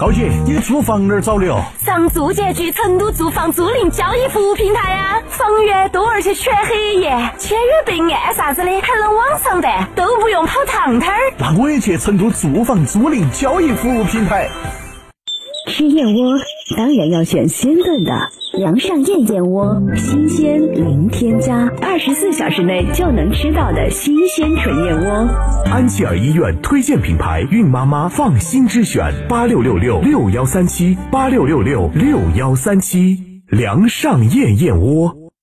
高姐，你的租房哪儿找的哦？上住建局成都住房租赁交易服务平台呀，房源多而且全黑夜，签约备案啥子的还能网上办，都不用跑趟摊儿。那我也去成都住房租赁交易服务平台。吃燕窝当然要选鲜炖的。梁上燕燕窝，新鲜零添加，二十四小时内就能吃到的新鲜纯燕窝。安琪儿医院推荐品牌，孕妈妈放心之选。八六六六六幺三七，八六六六六幺三七，梁上燕燕窝。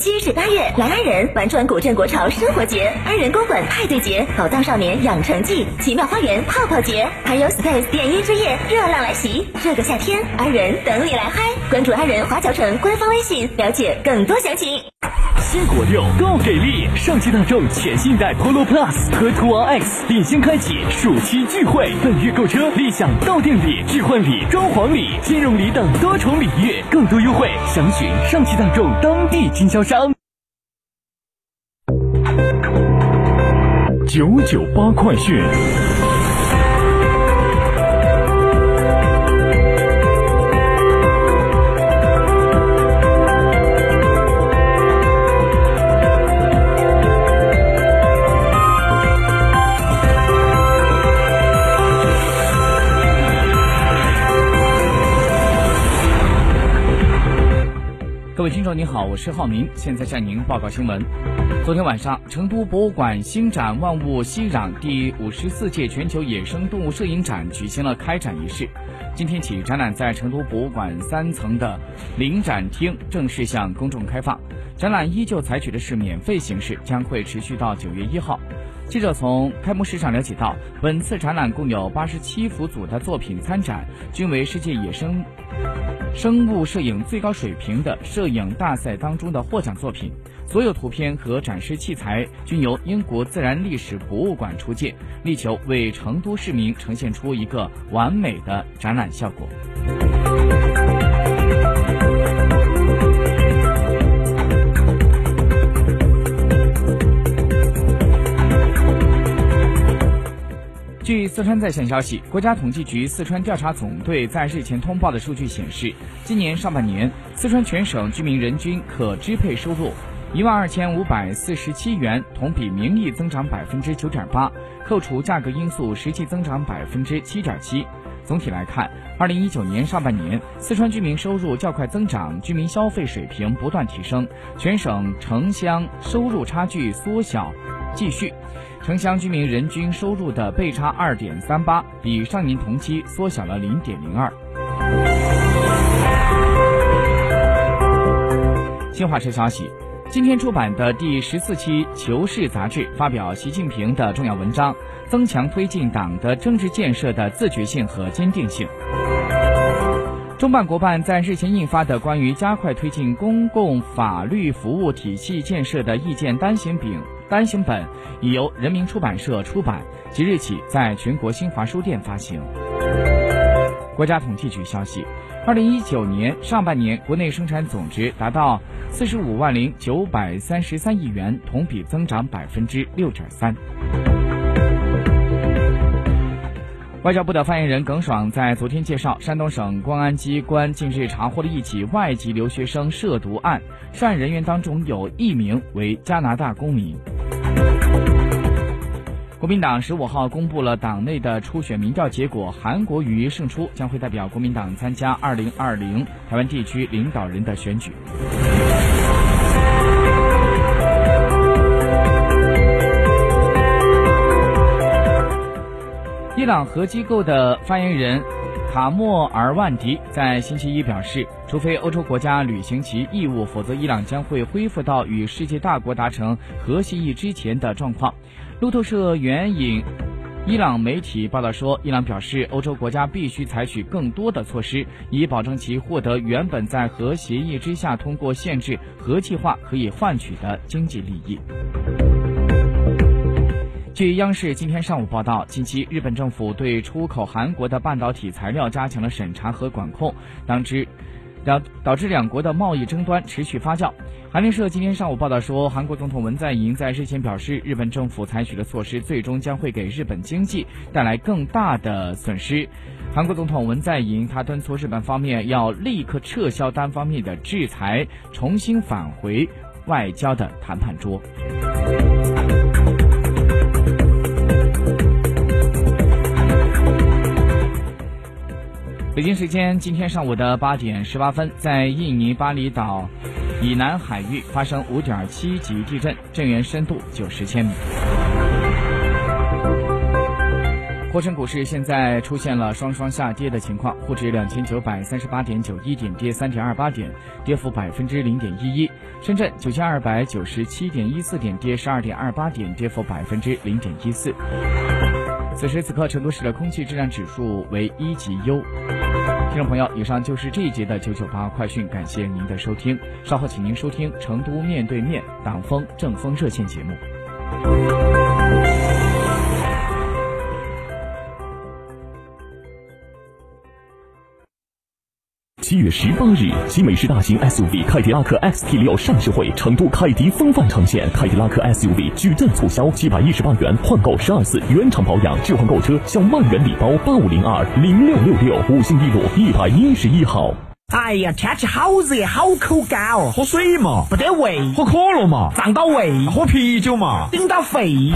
七至八月来安仁玩转古镇国潮生活节、安仁公馆派对节、宝藏少年养成记、奇妙花园泡泡节，还有 Space 电音之夜热浪来袭。这个夏天，安仁等你来嗨！关注安仁华侨城官方微信，了解更多详情。新国六够给力！上汽大众全新一代 Polo Plus 和途昂 X 领先开启暑期聚会，本月购车立享到店礼、置换礼、装潢礼、金融礼等多重礼遇，更多优惠详询上汽大众当地经销商。九九八快讯。各位听众您好，我是浩明，现在向您报告新闻。昨天晚上，成都博物馆新展“万物熙攘”第五十四届全球野生动物摄影展举行了开展仪式。今天起，展览在成都博物馆三层的临展厅正式向公众开放。展览依旧采取的是免费形式，将会持续到九月一号。记者从开幕式上了解到，本次展览共有八十七幅组的作品参展，均为世界野生。生物摄影最高水平的摄影大赛当中的获奖作品，所有图片和展示器材均由英国自然历史博物馆出借，力求为成都市民呈现出一个完美的展览效果。据四川在线消息，国家统计局四川调查总队在日前通报的数据显示，今年上半年，四川全省居民人均可支配收入一万二千五百四十七元，同比名义增长百分之九点八，扣除价格因素，实际增长百分之七点七。总体来看，二零一九年上半年，四川居民收入较快增长，居民消费水平不断提升，全省城乡收入差距缩小继续。城乡居民人均收入的倍差二点三八，比上年同期缩小了零点零二。新华社消息，今天出版的第十四期《求是》杂志发表习近平的重要文章，增强推进党的政治建设的自觉性和坚定性。中办国办在日前印发的关于加快推进公共法律服务体系建设的意见单行本。单行本已由人民出版社出版，即日起在全国新华书店发行。国家统计局消息，二零一九年上半年国内生产总值达到四十五万零九百三十三亿元，同比增长百分之六点三。外交部的发言人耿爽在昨天介绍，山东省公安机关近日查获了一起外籍留学生涉毒案，涉案人员当中有一名为加拿大公民。国民党十五号公布了党内的初选民调结果，韩国瑜胜出，将会代表国民党参加二零二零台湾地区领导人的选举。伊朗核机构的发言人卡莫尔万迪在星期一表示，除非欧洲国家履行其义务，否则伊朗将会恢复到与世界大国达成核协议之前的状况。路透社援引伊朗媒体报道说，伊朗表示，欧洲国家必须采取更多的措施，以保证其获得原本在核协议之下通过限制核计划可以换取的经济利益。据央视今天上午报道，近期日本政府对出口韩国的半导体材料加强了审查和管控，当之导导致两国的贸易争端持续发酵。韩联社今天上午报道说，韩国总统文在寅在日前表示，日本政府采取的措施最终将会给日本经济带来更大的损失。韩国总统文在寅他敦促日本方面要立刻撤销单方面的制裁，重新返回外交的谈判桌。北京时间今天上午的八点十八分，在印尼巴厘岛以南海域发生五点七级地震，震源深度九十千米。沪深股市现在出现了双双下跌的情况，沪指两千九百三十八点九一点跌三点二八点，跌幅百分之零点一一；深圳九千二百九十七点一四点跌十二点二八点，跌幅百分之零点一四。此时此刻，成都市的空气质量指数为一级优。听众朋友，以上就是这一节的九九八快讯，感谢您的收听。稍后请您收听成都面对面党风政风热线节目。十八日，集美式大型 SUV 凯迪拉克 XT6 上市会，成都凯迪风范呈现。凯迪拉克 SUV 矩阵促销，七百一十八元换购十二次原厂保养，置换购车享万元礼包。八五零二零六六六，五星一路一百一十一号。哎呀，天气好热，好口干哦，喝水嘛，不得胃，喝可乐嘛，胀到胃，喝啤酒嘛，顶到肺。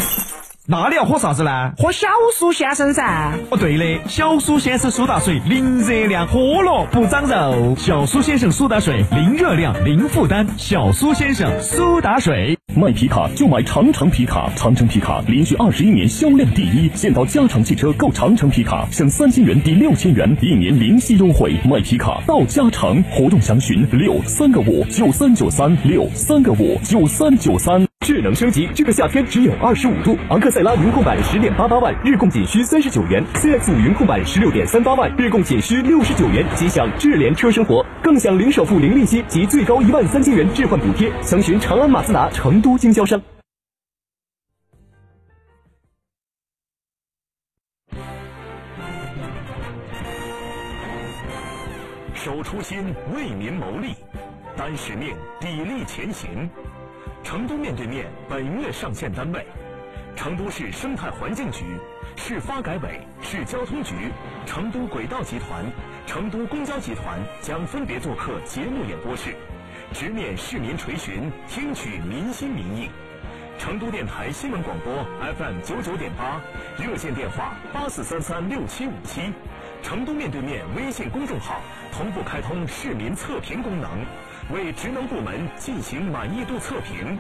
那你要喝啥子呢？喝小苏先生噻。哦，对的，小苏先生苏打水，零热量，喝了不长肉。小苏先生苏打水，零热量，零负担。小苏先生苏打水，卖皮卡就买长城皮卡，长城皮卡连续二十一年销量第一。现到嘉诚汽车购长城皮卡，省三千元抵六千元，一年零息优惠。买皮卡到嘉诚，活动详询六三个五九三九三六三个五九三九三。智能升级，这个夏天只有二十五度。昂克赛拉云控版十点八八万，日供仅需三十九元；CX 五云控版十六点三八万，日供仅需六十九元。即享智联车生活，更享零首付、零利息及最高一万三千元置换补贴。详询长安马自达成都经销商。守初心，为民谋利，担使命，砥砺前行。成都面对面本月上线单位：成都市生态环境局、市发改委、市交通局、成都轨道集团、成都公交集团将分别做客节目演播室，直面市民垂询，听取民心民意。成都电台新闻广播 FM 九九点八，热线电话八四三三六七五七。成都面对面微信公众号同步开通市民测评功能。为职能部门进行满意度测评。